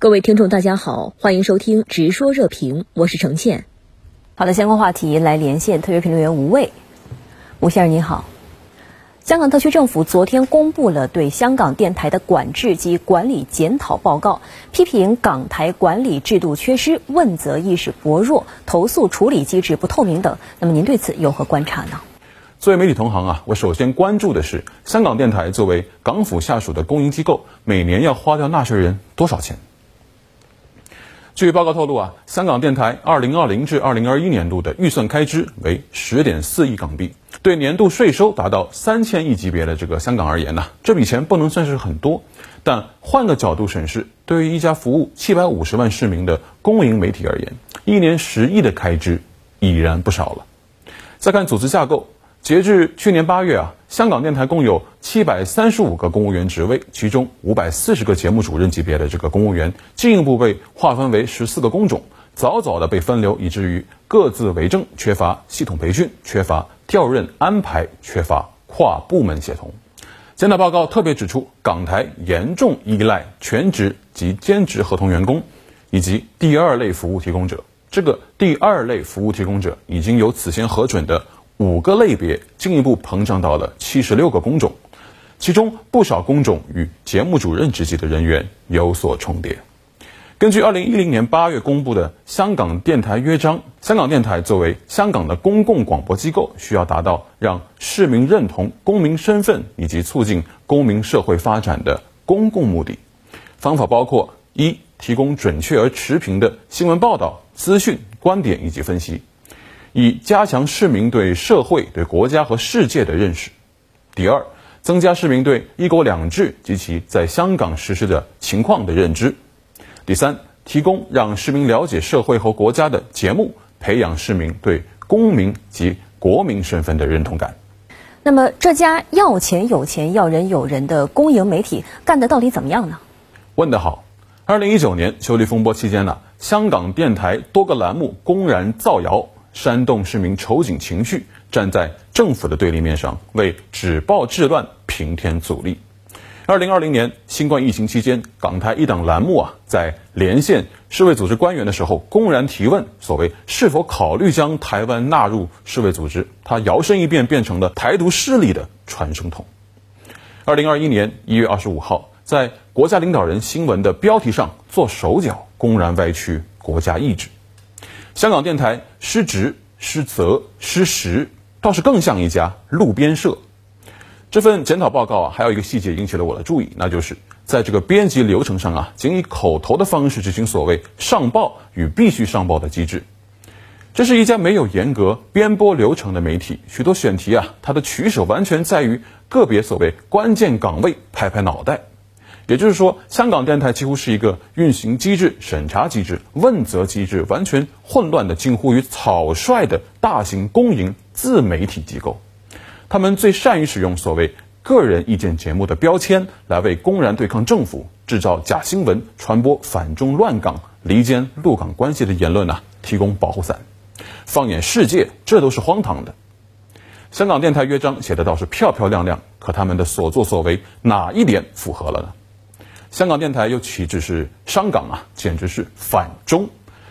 各位听众，大家好，欢迎收听《直说热评》，我是程倩。好的，相关话题来连线特约评论员吴卫。吴先生您好，香港特区政府昨天公布了对香港电台的管制及管理检讨报告，批评港台管理制度缺失、问责意识薄弱、投诉处理机制不透明等。那么您对此有何观察呢？作为媒体同行啊，我首先关注的是香港电台作为港府下属的公营机构，每年要花掉纳税人多少钱？据报告透露啊，香港电台2020至2021年度的预算开支为10.4亿港币，对年度税收达到3000亿级别的这个香港而言呢，这笔钱不能算是很多，但换个角度审视，对于一家服务750万市民的公营媒体而言，一年十亿的开支已然不少了。再看组织架构。截至去年八月啊，香港电台共有七百三十五个公务员职位，其中五百四十个节目主任级别的这个公务员进一步被划分为十四个工种，早早的被分流，以至于各自为政，缺乏系统培训，缺乏调任安排，缺乏跨部门协同。检讨报告特别指出，港台严重依赖全职及兼职合同员工，以及第二类服务提供者。这个第二类服务提供者已经有此前核准的。五个类别进一步膨胀到了七十六个工种，其中不少工种与节目主任职级的人员有所重叠。根据二零一零年八月公布的《香港电台约章》，香港电台作为香港的公共广播机构，需要达到让市民认同公民身份以及促进公民社会发展的公共目的。方法包括：一、提供准确而持平的新闻报道、资讯、观点以及分析。以加强市民对社会、对国家和世界的认识。第二，增加市民对“一国两制”及其在香港实施的情况的认知。第三，提供让市民了解社会和国家的节目，培养市民对公民及国民身份的认同感。那么，这家要钱有钱、要人有人的公营媒体干的到底怎么样呢？问得好。二零一九年修例风波期间呢，香港电台多个栏目公然造谣。煽动市民仇警情绪，站在政府的对立面上，为止暴治乱平添阻力。二零二零年新冠疫情期间，港台一档栏目啊，在连线世卫组织官员的时候，公然提问所谓是否考虑将台湾纳入世卫组织，他摇身一变变成了台独势力的传声筒。二零二一年一月二十五号，在国家领导人新闻的标题上做手脚，公然歪曲国家意志。香港电台失职、失责、失实，倒是更像一家路边社。这份检讨报告啊，还有一个细节引起了我的注意，那就是在这个编辑流程上啊，仅以口头的方式执行所谓上报与必须上报的机制。这是一家没有严格编播流程的媒体，许多选题啊，它的取舍完全在于个别所谓关键岗位拍拍脑袋。也就是说，香港电台几乎是一个运行机制、审查机制、问责机制完全混乱的、近乎于草率的大型公营自媒体机构。他们最善于使用所谓个人意见节目的标签，来为公然对抗政府、制造假新闻、传播反中乱港、离间陆港关系的言论呐提供保护伞。放眼世界，这都是荒唐的。香港电台约章写的倒是漂漂亮亮，可他们的所作所为哪一点符合了呢？香港电台又岂止是伤港啊，简直是反中！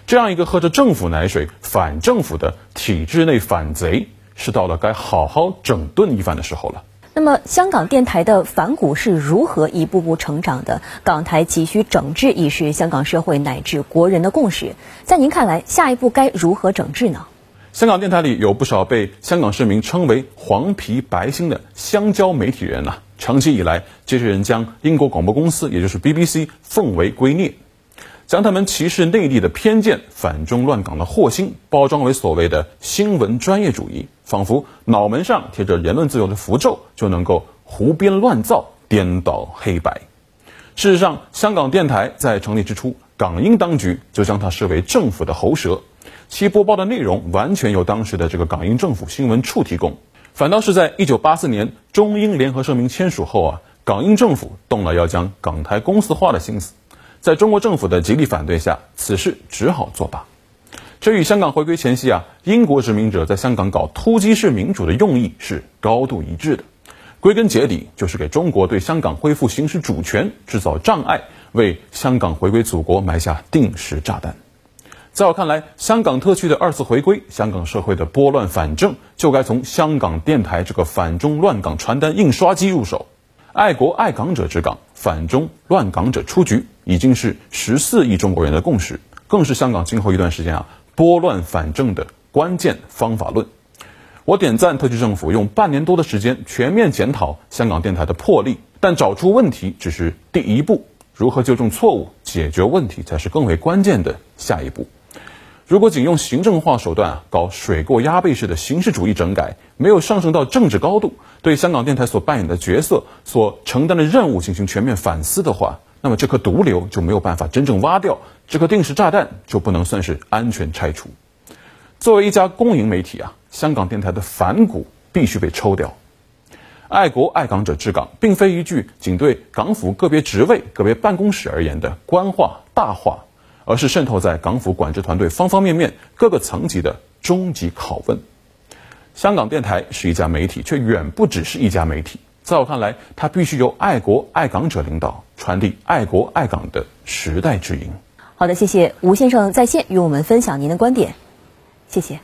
这样一个喝着政府奶水、反政府的体制内反贼，是到了该好好整顿一番的时候了。那么，香港电台的反骨是如何一步步成长的？港台急需整治，已是香港社会乃至国人的共识。在您看来，下一步该如何整治呢？香港电台里有不少被香港市民称为“黄皮白心”的香蕉媒体人呐。长期以来，这些人将英国广播公司，也就是 BBC，奉为圭臬，将他们歧视内地的偏见、反中乱港的祸心，包装为所谓的新闻专业主义，仿佛脑门上贴着言论自由的符咒，就能够胡编乱造、颠倒黑白。事实上，香港电台在成立之初，港英当局就将它视为政府的喉舌，其播报的内容完全由当时的这个港英政府新闻处提供。反倒是在一九八四年中英联合声明签署后啊，港英政府动了要将港台公司化的心思，在中国政府的极力反对下，此事只好作罢。这与香港回归前夕啊，英国殖民者在香港搞突击式民主的用意是高度一致的。归根结底，就是给中国对香港恢复行使主权制造障碍，为香港回归祖国埋下定时炸弹。在我看来，香港特区的二次回归，香港社会的拨乱反正，就该从香港电台这个反中乱港传单印刷机入手。爱国爱港者治港，反中乱港者出局，已经是十四亿中国人的共识，更是香港今后一段时间啊拨乱反正的关键方法论。我点赞特区政府用半年多的时间全面检讨香港电台的魄力，但找出问题只是第一步，如何纠正错误、解决问题才是更为关键的下一步。如果仅用行政化手段啊搞水过鸭背式的形式主义整改，没有上升到政治高度，对香港电台所扮演的角色、所承担的任务进行全面反思的话，那么这颗毒瘤就没有办法真正挖掉，这颗定时炸弹就不能算是安全拆除。作为一家公营媒体啊。香港电台的反骨必须被抽掉。爱国爱港者治港，并非一句仅对港府个别职位、个别办公室而言的官话大话，而是渗透在港府管制团队方方面面、各个层级的终极拷问。香港电台是一家媒体，却远不只是一家媒体。在我看来，它必须由爱国爱港者领导，传递爱国爱港的时代之音。好的，谢谢吴先生在线与我们分享您的观点，谢谢。